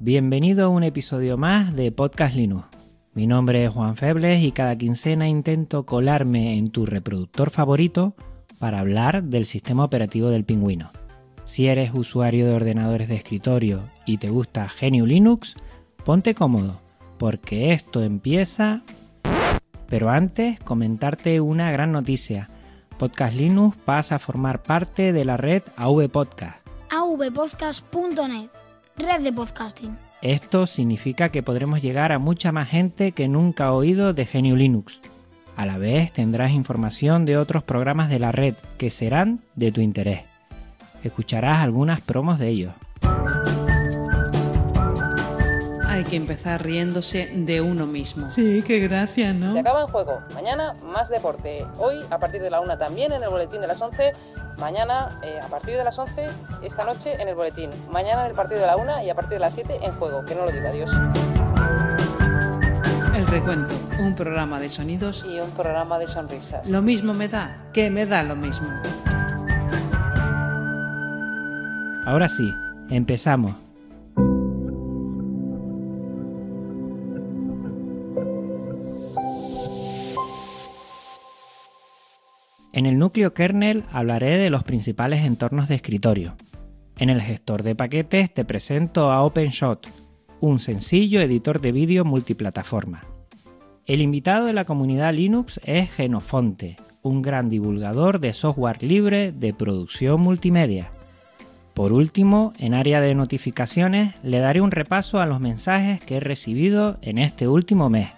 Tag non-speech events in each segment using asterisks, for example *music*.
Bienvenido a un episodio más de Podcast Linux. Mi nombre es Juan Febles y cada quincena intento colarme en tu reproductor favorito para hablar del sistema operativo del pingüino. Si eres usuario de ordenadores de escritorio y te gusta GNU Linux, ponte cómodo, porque esto empieza... Pero antes, comentarte una gran noticia. Podcast Linux pasa a formar parte de la red AV Podcast. avpodcast.net, red de podcasting. Esto significa que podremos llegar a mucha más gente que nunca ha oído de GNU Linux. A la vez tendrás información de otros programas de la red que serán de tu interés. Escucharás algunas promos de ellos. Hay que empezar riéndose de uno mismo. Sí, qué gracia, ¿no? Se acaba el juego. Mañana más deporte. Hoy a partir de la 1 también en el boletín de las 11. Mañana eh, a partir de las 11, esta noche en el boletín. Mañana en el partido de la 1 y a partir de las 7 en juego. Que no lo diga Dios. El recuento, un programa de sonidos. Y un programa de sonrisas. Lo mismo me da, que me da lo mismo. Ahora sí, empezamos. En el núcleo kernel hablaré de los principales entornos de escritorio. En el gestor de paquetes te presento a OpenShot, un sencillo editor de vídeo multiplataforma. El invitado de la comunidad Linux es Genofonte, un gran divulgador de software libre de producción multimedia. Por último, en área de notificaciones le daré un repaso a los mensajes que he recibido en este último mes.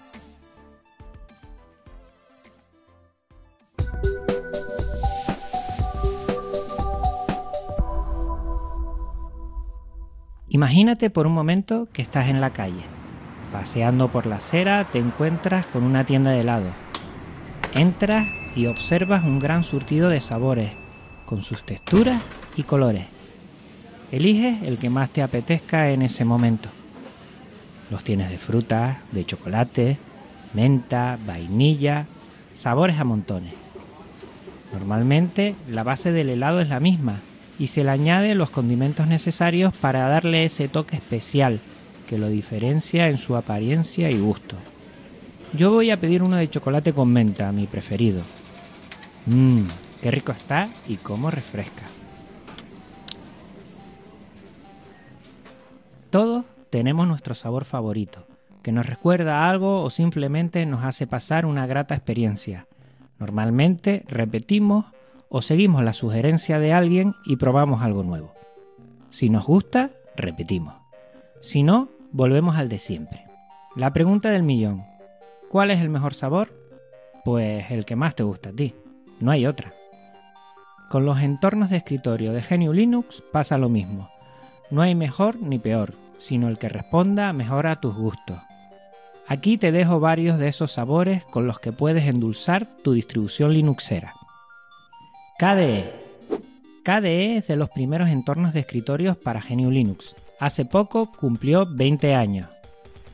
Imagínate por un momento que estás en la calle. Paseando por la acera te encuentras con una tienda de helado. Entras y observas un gran surtido de sabores, con sus texturas y colores. Eliges el que más te apetezca en ese momento. Los tienes de frutas, de chocolate, menta, vainilla, sabores a montones. Normalmente la base del helado es la misma y se le añade los condimentos necesarios para darle ese toque especial que lo diferencia en su apariencia y gusto. Yo voy a pedir uno de chocolate con menta, mi preferido. Mmm, qué rico está y cómo refresca. Todos tenemos nuestro sabor favorito, que nos recuerda algo o simplemente nos hace pasar una grata experiencia. Normalmente repetimos o seguimos la sugerencia de alguien y probamos algo nuevo. Si nos gusta, repetimos. Si no, volvemos al de siempre. La pregunta del millón. ¿Cuál es el mejor sabor? Pues el que más te gusta a ti. No hay otra. Con los entornos de escritorio de GNU Linux pasa lo mismo. No hay mejor ni peor, sino el que responda mejor a tus gustos. Aquí te dejo varios de esos sabores con los que puedes endulzar tu distribución Linuxera. KDE. KDE es de los primeros entornos de escritorios para GNU Linux. Hace poco cumplió 20 años.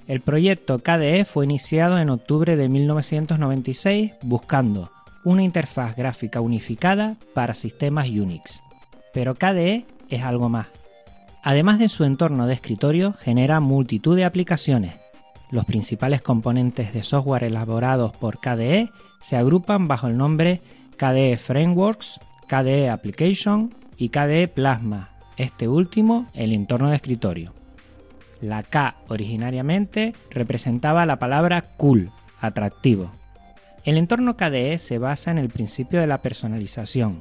El proyecto KDE fue iniciado en octubre de 1996 buscando una interfaz gráfica unificada para sistemas Unix. Pero KDE es algo más. Además de su entorno de escritorio, genera multitud de aplicaciones. Los principales componentes de software elaborados por KDE se agrupan bajo el nombre KDE Frameworks, KDE Application y KDE Plasma, este último el entorno de escritorio. La K originariamente representaba la palabra cool, atractivo. El entorno KDE se basa en el principio de la personalización.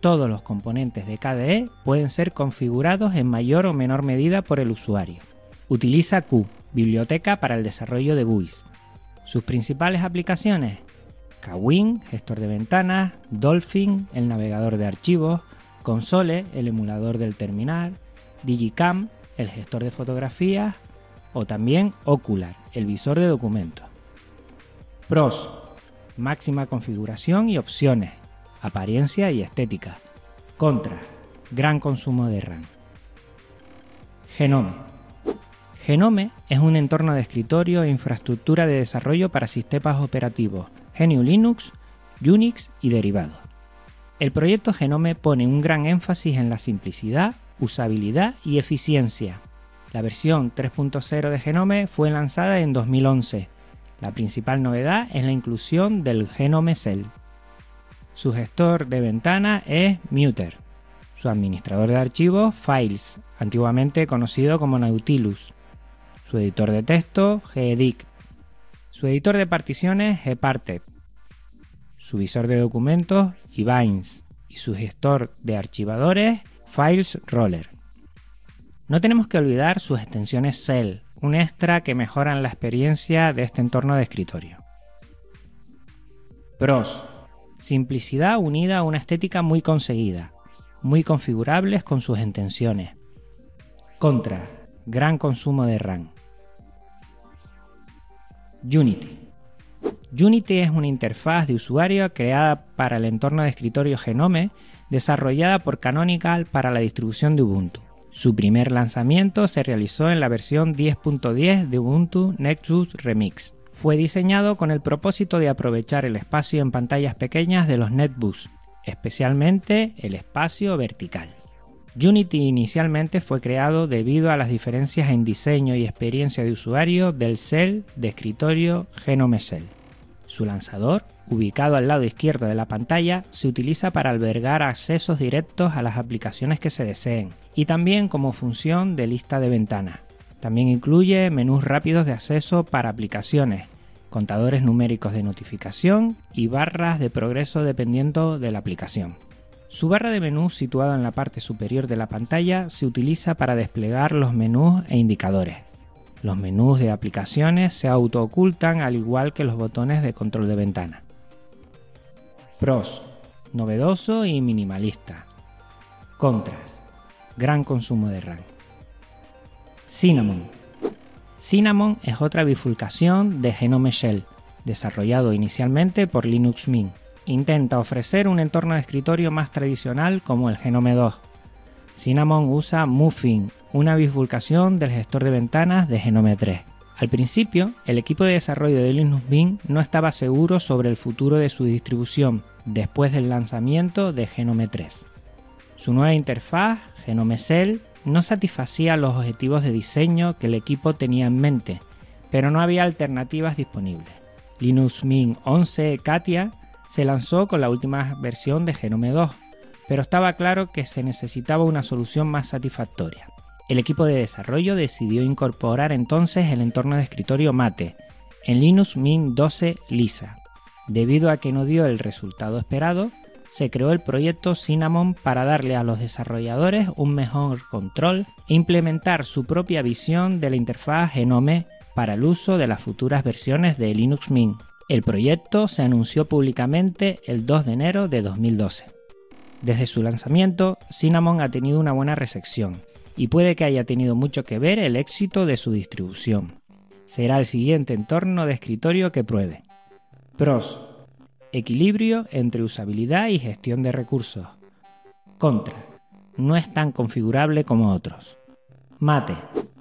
Todos los componentes de KDE pueden ser configurados en mayor o menor medida por el usuario. Utiliza Q, biblioteca para el desarrollo de GUIs. Sus principales aplicaciones Kwin, gestor de ventanas, Dolphin, el navegador de archivos, Console, el emulador del terminal, Digicam, el gestor de fotografías, o también Ocular, el visor de documentos. Pros, máxima configuración y opciones, apariencia y estética. Contra, gran consumo de RAM. Genome. Genome es un entorno de escritorio e infraestructura de desarrollo para sistemas operativos GNU Linux, Unix y derivados. El proyecto Genome pone un gran énfasis en la simplicidad, usabilidad y eficiencia. La versión 3.0 de Genome fue lanzada en 2011. La principal novedad es la inclusión del Genome Cell. Su gestor de ventana es Muter. Su administrador de archivos Files, antiguamente conocido como Nautilus. Su editor de texto Gedic. Su editor de particiones Gparted. Su visor de documentos Vines y su gestor de archivadores Files Roller. No tenemos que olvidar sus extensiones Cell, un extra que mejoran la experiencia de este entorno de escritorio. Pros. Simplicidad unida a una estética muy conseguida, muy configurables con sus intenciones. Contra. Gran consumo de RAM. Unity. Unity es una interfaz de usuario creada para el entorno de escritorio Genome desarrollada por Canonical para la distribución de Ubuntu. Su primer lanzamiento se realizó en la versión 10.10 de Ubuntu Nexus Remix. Fue diseñado con el propósito de aprovechar el espacio en pantallas pequeñas de los netbooks, especialmente el espacio vertical. Unity inicialmente fue creado debido a las diferencias en diseño y experiencia de usuario del cell de escritorio Genome Cell. Su lanzador, ubicado al lado izquierdo de la pantalla, se utiliza para albergar accesos directos a las aplicaciones que se deseen y también como función de lista de ventanas. También incluye menús rápidos de acceso para aplicaciones, contadores numéricos de notificación y barras de progreso dependiendo de la aplicación. Su barra de menú situada en la parte superior de la pantalla se utiliza para desplegar los menús e indicadores. Los menús de aplicaciones se autoocultan al igual que los botones de control de ventana. Pros. Novedoso y minimalista. Contras. Gran consumo de RAM. Cinnamon. Cinnamon es otra bifurcación de Genome Shell, desarrollado inicialmente por Linux Mint. Intenta ofrecer un entorno de escritorio más tradicional como el Genome 2. Cinnamon usa Muffin, una bifurcación del gestor de ventanas de Genome 3. Al principio, el equipo de desarrollo de Linux Mint no estaba seguro sobre el futuro de su distribución después del lanzamiento de Genome 3. Su nueva interfaz, Genome Cell, no satisfacía los objetivos de diseño que el equipo tenía en mente, pero no había alternativas disponibles. Linux Mint 11 Katia se lanzó con la última versión de Genome 2, pero estaba claro que se necesitaba una solución más satisfactoria. El equipo de desarrollo decidió incorporar entonces el entorno de escritorio Mate en Linux Mint 12 Lisa. Debido a que no dio el resultado esperado, se creó el proyecto Cinnamon para darle a los desarrolladores un mejor control e implementar su propia visión de la interfaz Genome para el uso de las futuras versiones de Linux Mint. El proyecto se anunció públicamente el 2 de enero de 2012. Desde su lanzamiento, Cinnamon ha tenido una buena recepción y puede que haya tenido mucho que ver el éxito de su distribución. Será el siguiente entorno de escritorio que pruebe. Pros. Equilibrio entre usabilidad y gestión de recursos. Contra. No es tan configurable como otros. Mate.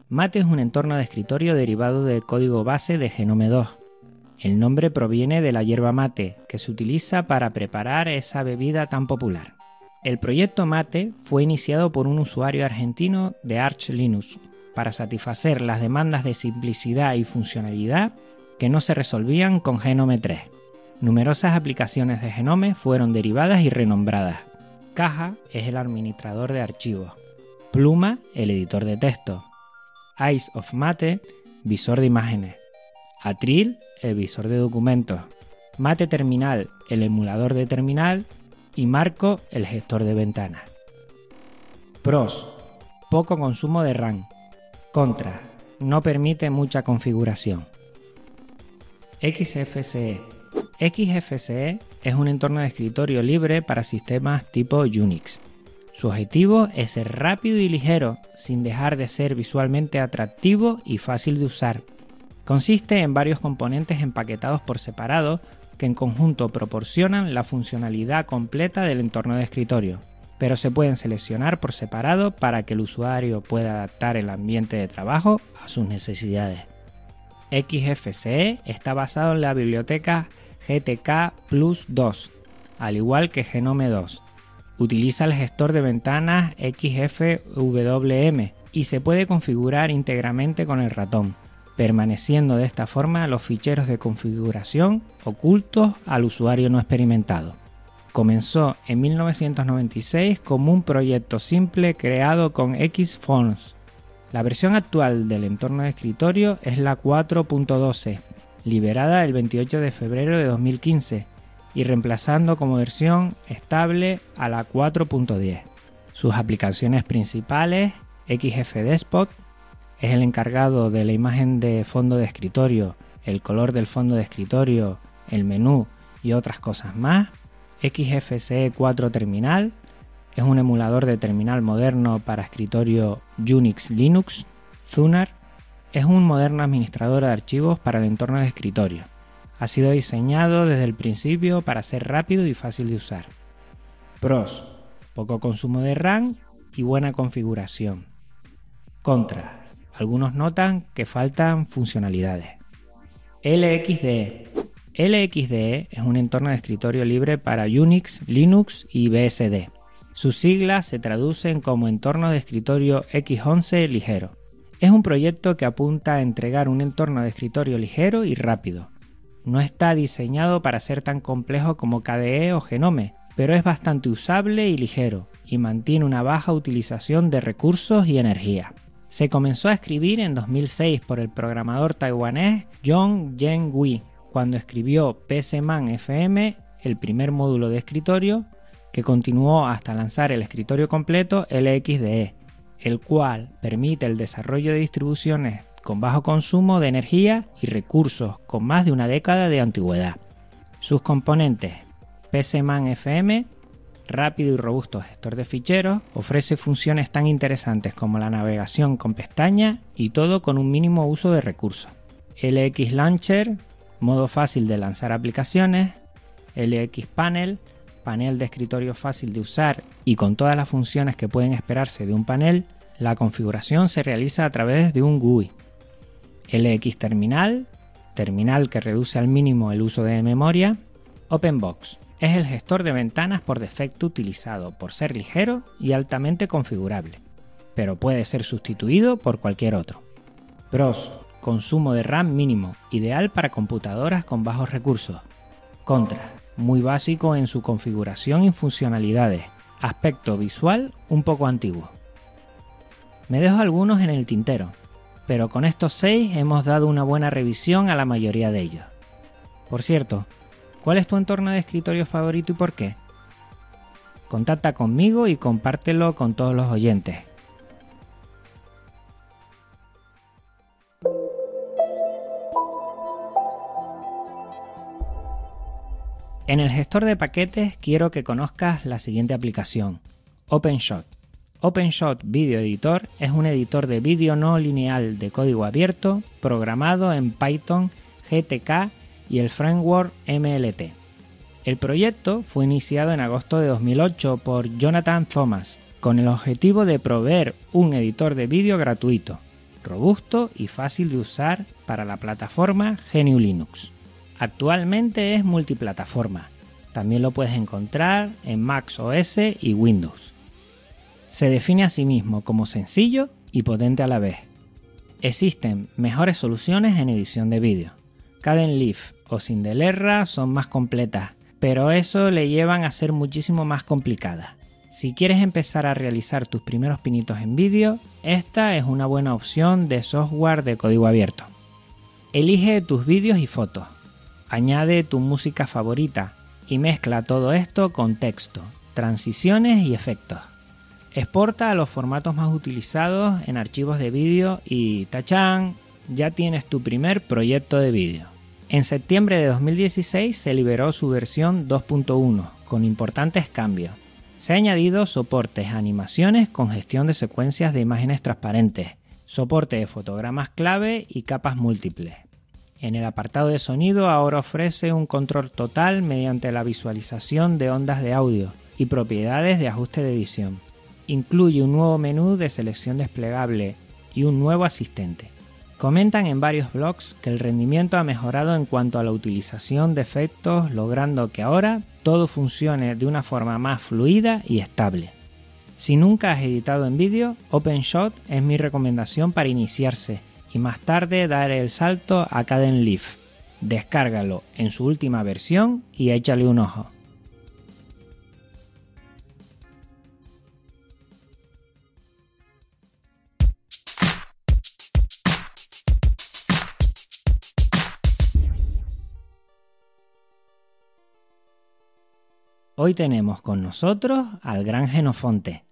Mate es un entorno de escritorio derivado del código base de Genome 2. El nombre proviene de la hierba mate, que se utiliza para preparar esa bebida tan popular. El proyecto Mate fue iniciado por un usuario argentino de Arch Linux para satisfacer las demandas de simplicidad y funcionalidad que no se resolvían con Genome 3. Numerosas aplicaciones de Genome fueron derivadas y renombradas. Caja es el administrador de archivos. Pluma, el editor de texto. Eyes of Mate, visor de imágenes. Atril, el visor de documentos. Mate Terminal, el emulador de terminal y Marco el gestor de ventanas. Pros. Poco consumo de RAM. Contra. No permite mucha configuración. XFCE. XFCE es un entorno de escritorio libre para sistemas tipo Unix. Su objetivo es ser rápido y ligero, sin dejar de ser visualmente atractivo y fácil de usar. Consiste en varios componentes empaquetados por separado que en conjunto proporcionan la funcionalidad completa del entorno de escritorio, pero se pueden seleccionar por separado para que el usuario pueda adaptar el ambiente de trabajo a sus necesidades. XFCE está basado en la biblioteca GTK Plus 2, al igual que Genome 2. Utiliza el gestor de ventanas XFWM y se puede configurar íntegramente con el ratón, permaneciendo de esta forma los ficheros de configuración ocultos al usuario no experimentado. Comenzó en 1996 como un proyecto simple creado con Xforms. La versión actual del entorno de escritorio es la 4.12, liberada el 28 de febrero de 2015 y reemplazando como versión estable a la 4.10. Sus aplicaciones principales, XF Despot, es el encargado de la imagen de fondo de escritorio, el color del fondo de escritorio, el menú y otras cosas más. XFCE 4 Terminal es un emulador de terminal moderno para escritorio Unix Linux. Zunar es un moderno administrador de archivos para el entorno de escritorio. Ha sido diseñado desde el principio para ser rápido y fácil de usar. Pros: poco consumo de RAM y buena configuración. Contra: algunos notan que faltan funcionalidades. LXDE. LXDE es un entorno de escritorio libre para Unix, Linux y BSD. Sus siglas se traducen como entorno de escritorio X11 ligero. Es un proyecto que apunta a entregar un entorno de escritorio ligero y rápido. No está diseñado para ser tan complejo como KDE o Genome, pero es bastante usable y ligero, y mantiene una baja utilización de recursos y energía. Se comenzó a escribir en 2006 por el programador taiwanés John Yen Wei, cuando escribió PCMan FM, el primer módulo de escritorio, que continuó hasta lanzar el escritorio completo LXDE, el cual permite el desarrollo de distribuciones con bajo consumo de energía y recursos con más de una década de antigüedad. Sus componentes PCMan FM, rápido y robusto gestor de ficheros, ofrece funciones tan interesantes como la navegación con pestañas y todo con un mínimo uso de recursos. LX Launcher, modo fácil de lanzar aplicaciones, LX Panel, panel de escritorio fácil de usar y con todas las funciones que pueden esperarse de un panel, la configuración se realiza a través de un GUI. LX Terminal, terminal que reduce al mínimo el uso de memoria, OpenBox, es el gestor de ventanas por defecto utilizado por ser ligero y altamente configurable, pero puede ser sustituido por cualquier otro. Pros, consumo de RAM mínimo, ideal para computadoras con bajos recursos. Contra, muy básico en su configuración y funcionalidades, aspecto visual un poco antiguo. Me dejo algunos en el tintero, pero con estos 6 hemos dado una buena revisión a la mayoría de ellos. Por cierto, ¿Cuál es tu entorno de escritorio favorito y por qué? Contacta conmigo y compártelo con todos los oyentes. En el gestor de paquetes quiero que conozcas la siguiente aplicación, OpenShot. OpenShot Video Editor es un editor de vídeo no lineal de código abierto programado en Python, GTK y el framework MLT. El proyecto fue iniciado en agosto de 2008 por Jonathan Thomas con el objetivo de proveer un editor de vídeo gratuito, robusto y fácil de usar para la plataforma GNU Linux. Actualmente es multiplataforma. También lo puedes encontrar en Mac OS y Windows. Se define a sí mismo como sencillo y potente a la vez. Existen mejores soluciones en edición de vídeo. Leaf o Cindelerra son más completas, pero eso le llevan a ser muchísimo más complicadas. Si quieres empezar a realizar tus primeros pinitos en vídeo, esta es una buena opción de software de código abierto. Elige tus vídeos y fotos, añade tu música favorita y mezcla todo esto con texto, transiciones y efectos. Exporta a los formatos más utilizados en archivos de vídeo y ¡tachán! Ya tienes tu primer proyecto de vídeo. En septiembre de 2016 se liberó su versión 2.1 con importantes cambios. Se ha añadido soportes animaciones con gestión de secuencias de imágenes transparentes, soporte de fotogramas clave y capas múltiples. En el apartado de sonido ahora ofrece un control total mediante la visualización de ondas de audio y propiedades de ajuste de edición. Incluye un nuevo menú de selección desplegable y un nuevo asistente. Comentan en varios blogs que el rendimiento ha mejorado en cuanto a la utilización de efectos, logrando que ahora todo funcione de una forma más fluida y estable. Si nunca has editado en vídeo, OpenShot es mi recomendación para iniciarse y más tarde dar el salto a Leaf. Descárgalo en su última versión y échale un ojo. Hoy tenemos con nosotros al gran Genofonte.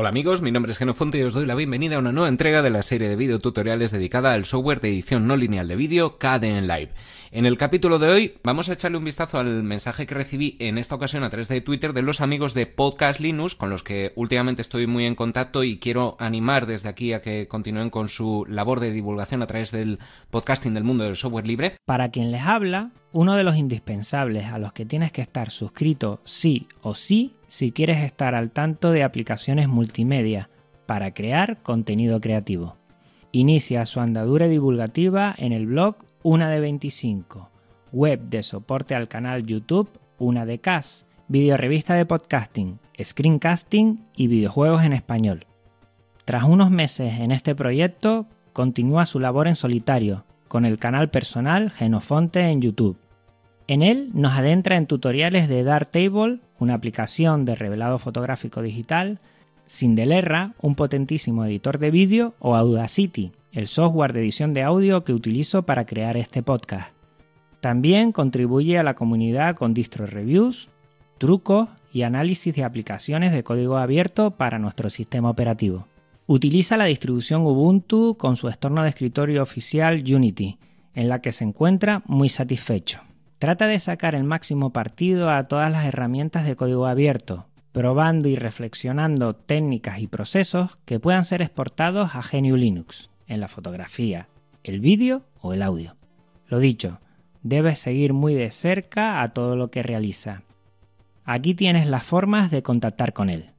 Hola amigos, mi nombre es Genofonte y os doy la bienvenida a una nueva entrega de la serie de videotutoriales dedicada al software de edición no lineal de vídeo KDN Live. En el capítulo de hoy vamos a echarle un vistazo al mensaje que recibí en esta ocasión a través de Twitter de los amigos de Podcast Linux con los que últimamente estoy muy en contacto y quiero animar desde aquí a que continúen con su labor de divulgación a través del podcasting del mundo del software libre. Para quien les habla, uno de los indispensables a los que tienes que estar suscrito sí o sí si quieres estar al tanto de aplicaciones multimedia para crear contenido creativo. Inicia su andadura divulgativa en el blog Una de 25, web de soporte al canal YouTube Una de CAS, videorevista de podcasting, screencasting y videojuegos en español. Tras unos meses en este proyecto, continúa su labor en solitario, con el canal personal Genofonte en YouTube. En él nos adentra en tutoriales de Darktable, una aplicación de revelado fotográfico digital, Cindelerra, un potentísimo editor de vídeo, o Audacity, el software de edición de audio que utilizo para crear este podcast. También contribuye a la comunidad con distro reviews, trucos y análisis de aplicaciones de código abierto para nuestro sistema operativo. Utiliza la distribución Ubuntu con su estorno de escritorio oficial Unity, en la que se encuentra muy satisfecho. Trata de sacar el máximo partido a todas las herramientas de código abierto, probando y reflexionando técnicas y procesos que puedan ser exportados a GNU Linux, en la fotografía, el vídeo o el audio. Lo dicho, debes seguir muy de cerca a todo lo que realiza. Aquí tienes las formas de contactar con él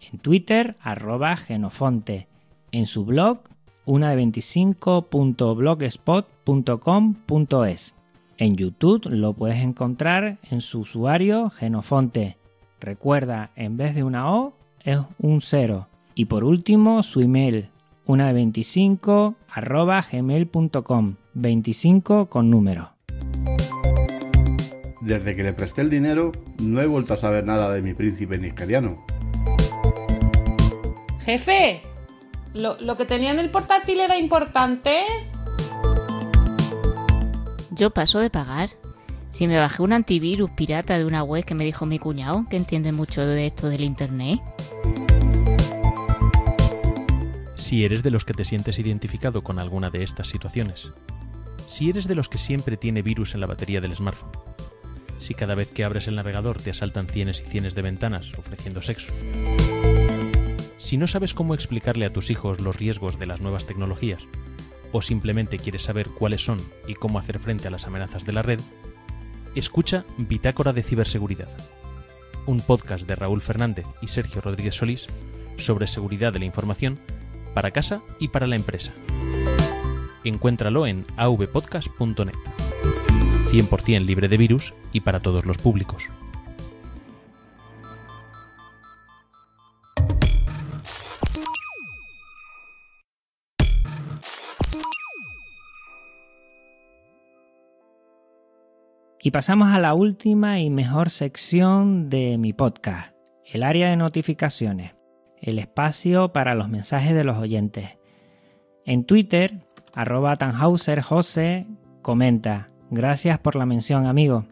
en Twitter arroba genofonte, en su blog una de 25.blogspot.com.es. En YouTube lo puedes encontrar en su usuario Genofonte. Recuerda, en vez de una O es un cero. Y por último, su email, una de 25 arroba gmail.com, 25 con número. Desde que le presté el dinero, no he vuelto a saber nada de mi príncipe nigeriano. Jefe, ¿lo, que tenía en el portátil era importante? Yo paso de pagar. Si me bajé un antivirus pirata de una web que me dijo mi cuñado, que entiende mucho de esto del internet. Si eres de los que te sientes identificado con alguna de estas situaciones. Si eres de los que siempre tiene virus en la batería del smartphone. Si cada vez que abres el navegador te asaltan cienes y cienes de ventanas ofreciendo sexo. Si no sabes cómo explicarle a tus hijos los riesgos de las nuevas tecnologías, o simplemente quieres saber cuáles son y cómo hacer frente a las amenazas de la red, escucha Bitácora de Ciberseguridad, un podcast de Raúl Fernández y Sergio Rodríguez Solís sobre seguridad de la información para casa y para la empresa. Encuéntralo en avpodcast.net. 100% libre de virus y para todos los públicos. Y pasamos a la última y mejor sección de mi podcast, el área de notificaciones, el espacio para los mensajes de los oyentes. En Twitter, arroba comenta, gracias por la mención amigo.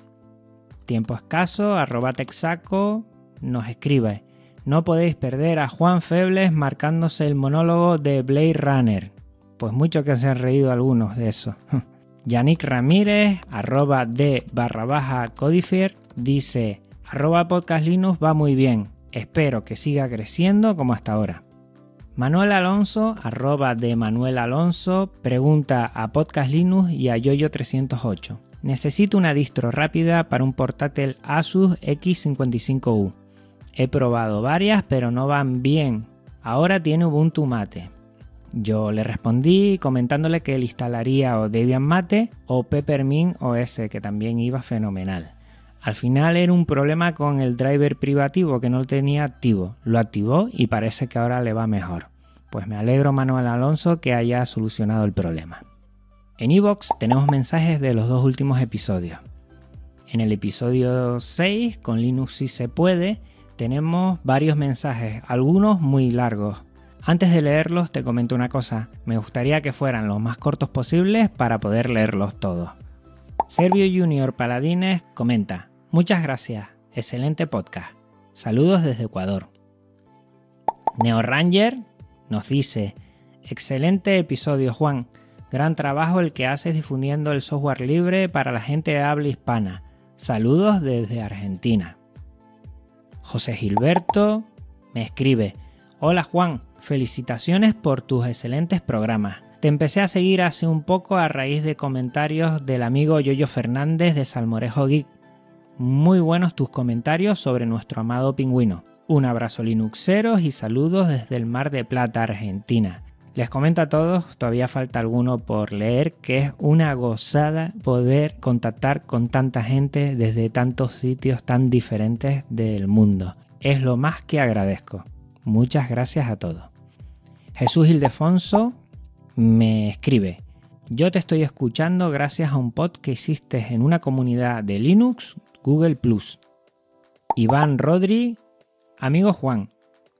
Tiempo escaso, arroba Texaco nos escribe, no podéis perder a Juan Febles marcándose el monólogo de Blade Runner. Pues mucho que se han reído algunos de eso. *laughs* Yannick Ramírez, arroba de barra baja codifier, dice, arroba podcast Linux va muy bien, espero que siga creciendo como hasta ahora. Manuel Alonso, arroba de Manuel Alonso, pregunta a Podcast Linux y a Yoyo308. Necesito una distro rápida para un portátil Asus X55U. He probado varias pero no van bien Ahora tiene Ubuntu Mate. Yo le respondí comentándole que él instalaría o Debian Mate o Peppermint OS, que también iba fenomenal. Al final era un problema con el driver privativo que no lo tenía activo. Lo activó y parece que ahora le va mejor. Pues me alegro Manuel Alonso que haya solucionado el problema. En iVoox tenemos mensajes de los dos últimos episodios. En el episodio 6, con Linux si se puede, tenemos varios mensajes, algunos muy largos. Antes de leerlos te comento una cosa, me gustaría que fueran los más cortos posibles para poder leerlos todos. Servio Junior Paladines comenta, muchas gracias, excelente podcast. Saludos desde Ecuador. Neo Ranger nos dice, excelente episodio Juan, gran trabajo el que haces difundiendo el software libre para la gente de habla hispana. Saludos desde Argentina. José Gilberto me escribe, hola Juan, felicitaciones por tus excelentes programas. Te empecé a seguir hace un poco a raíz de comentarios del amigo Yoyo Fernández de Salmorejo Geek. Muy buenos tus comentarios sobre nuestro amado pingüino. Un abrazo Linuxeros y saludos desde el Mar de Plata, Argentina. Les comento a todos, todavía falta alguno por leer, que es una gozada poder contactar con tanta gente desde tantos sitios tan diferentes del mundo. Es lo más que agradezco. Muchas gracias a todos. Jesús Ildefonso me escribe, yo te estoy escuchando gracias a un pod que hiciste en una comunidad de Linux, Google Plus. Iván Rodri Amigo Juan,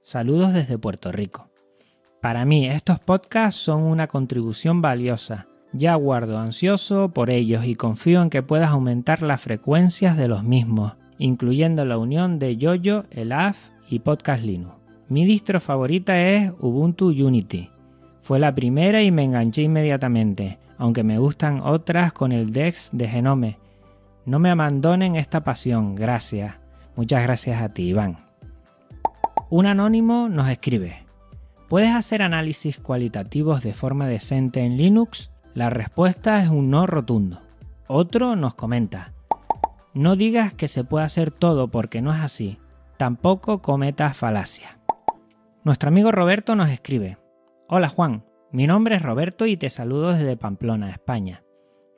saludos desde Puerto Rico. Para mí estos podcasts son una contribución valiosa. Ya guardo ansioso por ellos y confío en que puedas aumentar las frecuencias de los mismos, incluyendo la unión de Yoyo, el AF y Podcast Linux. Mi distro favorita es Ubuntu Unity. Fue la primera y me enganché inmediatamente, aunque me gustan otras con el DEX de Genome. No me abandonen esta pasión, gracias. Muchas gracias a ti, Iván. Un anónimo nos escribe, ¿puedes hacer análisis cualitativos de forma decente en Linux? La respuesta es un no rotundo. Otro nos comenta, no digas que se puede hacer todo porque no es así, tampoco cometas falacia. Nuestro amigo Roberto nos escribe, Hola Juan, mi nombre es Roberto y te saludo desde Pamplona, España.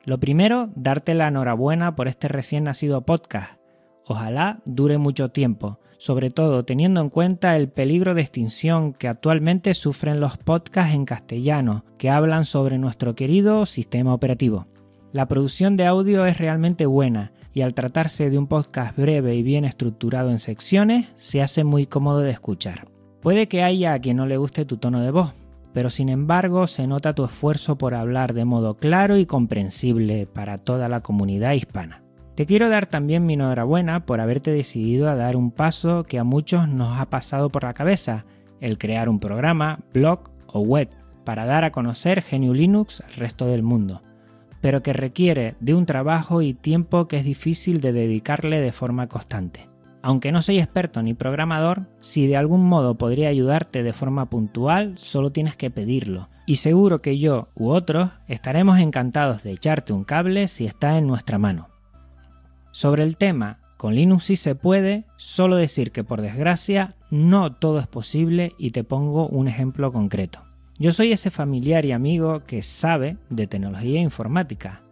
Lo primero, darte la enhorabuena por este recién nacido podcast. Ojalá dure mucho tiempo sobre todo teniendo en cuenta el peligro de extinción que actualmente sufren los podcasts en castellano que hablan sobre nuestro querido sistema operativo. La producción de audio es realmente buena y al tratarse de un podcast breve y bien estructurado en secciones, se hace muy cómodo de escuchar. Puede que haya a quien no le guste tu tono de voz, pero sin embargo se nota tu esfuerzo por hablar de modo claro y comprensible para toda la comunidad hispana. Te quiero dar también mi enhorabuena por haberte decidido a dar un paso que a muchos nos ha pasado por la cabeza, el crear un programa, blog o web para dar a conocer GNU Linux al resto del mundo, pero que requiere de un trabajo y tiempo que es difícil de dedicarle de forma constante. Aunque no soy experto ni programador, si de algún modo podría ayudarte de forma puntual, solo tienes que pedirlo. Y seguro que yo u otros estaremos encantados de echarte un cable si está en nuestra mano. Sobre el tema, con Linux sí se puede, solo decir que por desgracia no todo es posible y te pongo un ejemplo concreto. Yo soy ese familiar y amigo que sabe de tecnología informática,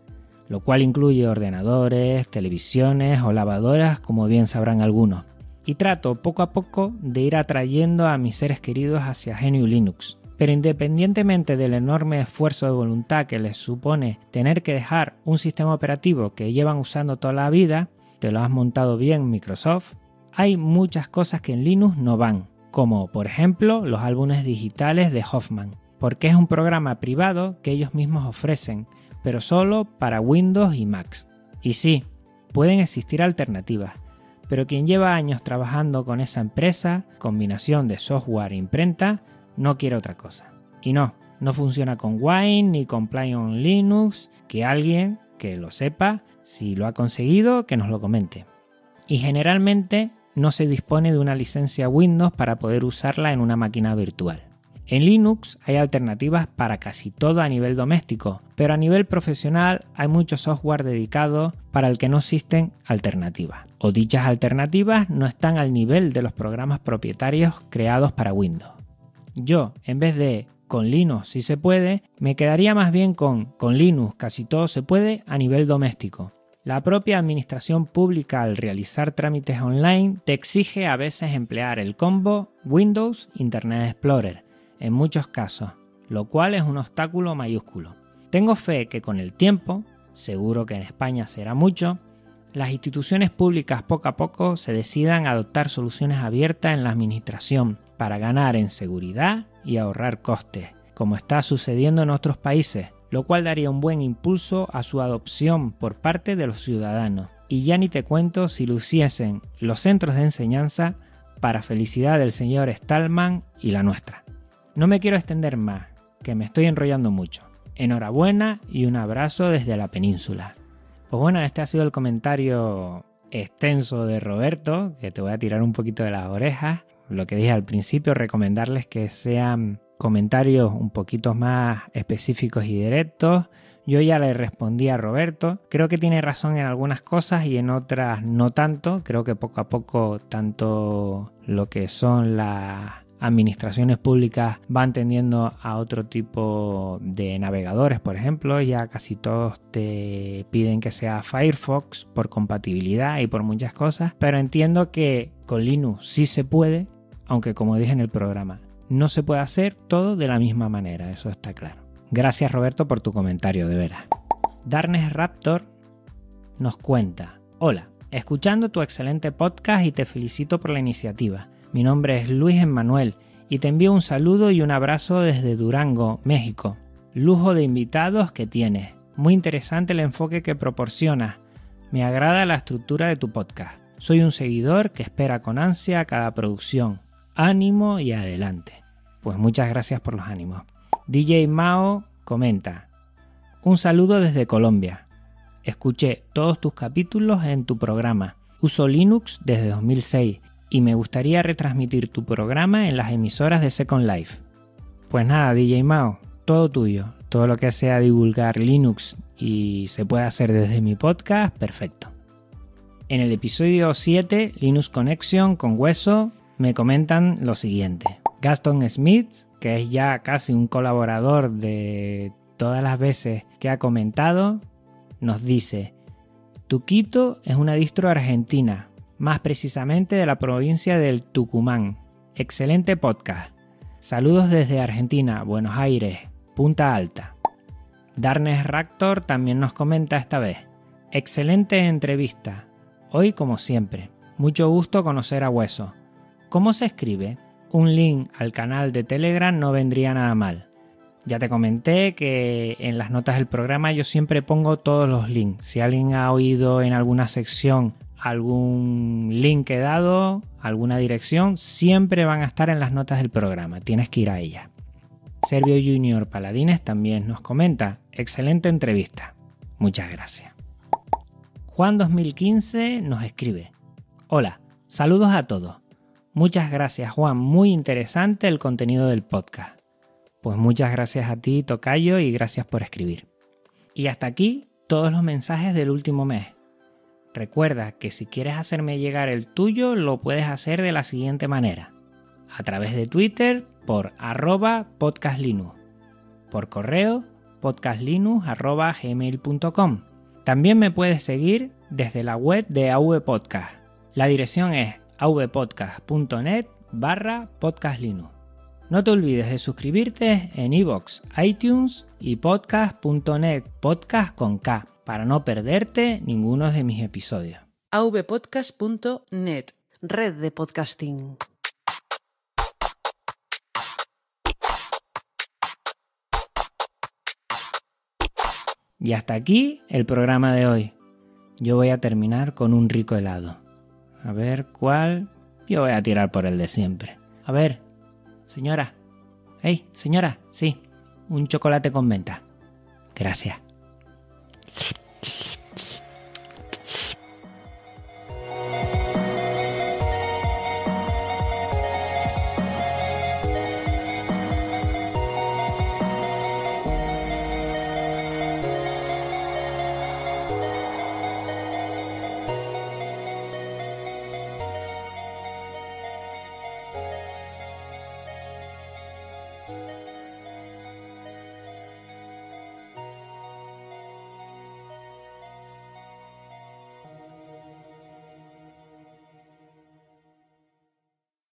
lo cual incluye ordenadores, televisiones o lavadoras, como bien sabrán algunos. Y trato poco a poco de ir atrayendo a mis seres queridos hacia GNU Linux. Pero independientemente del enorme esfuerzo de voluntad que les supone tener que dejar un sistema operativo que llevan usando toda la vida, te lo has montado bien Microsoft, hay muchas cosas que en Linux no van, como por ejemplo los álbumes digitales de Hoffman, porque es un programa privado que ellos mismos ofrecen, pero solo para Windows y Macs. Y sí, pueden existir alternativas, pero quien lleva años trabajando con esa empresa, combinación de software e imprenta, no quiere otra cosa. Y no, no funciona con Wine ni con Play on Linux, que alguien que lo sepa, si lo ha conseguido, que nos lo comente. Y generalmente no se dispone de una licencia Windows para poder usarla en una máquina virtual. En Linux hay alternativas para casi todo a nivel doméstico, pero a nivel profesional hay mucho software dedicado para el que no existen alternativas, o dichas alternativas no están al nivel de los programas propietarios creados para Windows. Yo, en vez de con Linux si se puede, me quedaría más bien con con Linux casi todo se puede a nivel doméstico. La propia administración pública al realizar trámites online te exige a veces emplear el combo Windows Internet Explorer, en muchos casos, lo cual es un obstáculo mayúsculo. Tengo fe que con el tiempo, seguro que en España será mucho, las instituciones públicas poco a poco se decidan a adoptar soluciones abiertas en la administración para ganar en seguridad y ahorrar costes, como está sucediendo en otros países, lo cual daría un buen impulso a su adopción por parte de los ciudadanos. Y ya ni te cuento si luciesen los centros de enseñanza para felicidad del señor Stallman y la nuestra. No me quiero extender más, que me estoy enrollando mucho. Enhorabuena y un abrazo desde la península. Pues bueno, este ha sido el comentario extenso de Roberto, que te voy a tirar un poquito de las orejas. Lo que dije al principio, recomendarles que sean comentarios un poquito más específicos y directos. Yo ya le respondí a Roberto. Creo que tiene razón en algunas cosas y en otras no tanto. Creo que poco a poco tanto lo que son las administraciones públicas van tendiendo a otro tipo de navegadores, por ejemplo, ya casi todos te piden que sea Firefox por compatibilidad y por muchas cosas, pero entiendo que con Linux sí se puede, aunque como dije en el programa, no se puede hacer todo de la misma manera, eso está claro. Gracias Roberto por tu comentario, de veras. Darnes Raptor nos cuenta, hola, escuchando tu excelente podcast y te felicito por la iniciativa. Mi nombre es Luis Emmanuel y te envío un saludo y un abrazo desde Durango, México. Lujo de invitados que tienes. Muy interesante el enfoque que proporcionas. Me agrada la estructura de tu podcast. Soy un seguidor que espera con ansia cada producción. Ánimo y adelante. Pues muchas gracias por los ánimos. DJ Mao comenta. Un saludo desde Colombia. Escuché todos tus capítulos en tu programa. Uso Linux desde 2006 y me gustaría retransmitir tu programa en las emisoras de Second Life. Pues nada, DJ Mao, todo tuyo. Todo lo que sea divulgar Linux y se puede hacer desde mi podcast, perfecto. En el episodio 7, Linux Connection con Hueso, me comentan lo siguiente. Gaston Smith, que es ya casi un colaborador de todas las veces que ha comentado, nos dice, Tuquito es una distro argentina, más precisamente de la provincia del Tucumán. Excelente podcast. Saludos desde Argentina, Buenos Aires, Punta Alta. Darnes Raptor también nos comenta esta vez. Excelente entrevista. Hoy como siempre. Mucho gusto conocer a Hueso. ¿Cómo se escribe? Un link al canal de Telegram no vendría nada mal. Ya te comenté que en las notas del programa yo siempre pongo todos los links. Si alguien ha oído en alguna sección algún link he dado, alguna dirección, siempre van a estar en las notas del programa. Tienes que ir a ella. Servio Junior Paladines también nos comenta, excelente entrevista. Muchas gracias. Juan 2015 nos escribe, hola, saludos a todos. Muchas gracias Juan, muy interesante el contenido del podcast. Pues muchas gracias a ti, Tocayo, y gracias por escribir. Y hasta aquí todos los mensajes del último mes. Recuerda que si quieres hacerme llegar el tuyo, lo puedes hacer de la siguiente manera. A través de Twitter por arroba podcastlinux. Por correo podcastlinux.gmail.com. También me puedes seguir desde la web de AV Podcast. La dirección es avpodcast.net barra podcastlinux. No te olvides de suscribirte en iVoox, iTunes y podcast.net podcast con K para no perderte ninguno de mis episodios. avpodcast.net, red de podcasting. Y hasta aquí el programa de hoy. Yo voy a terminar con un rico helado. A ver cuál. Yo voy a tirar por el de siempre. A ver, señora. Hey, señora, sí, un chocolate con menta. Gracias.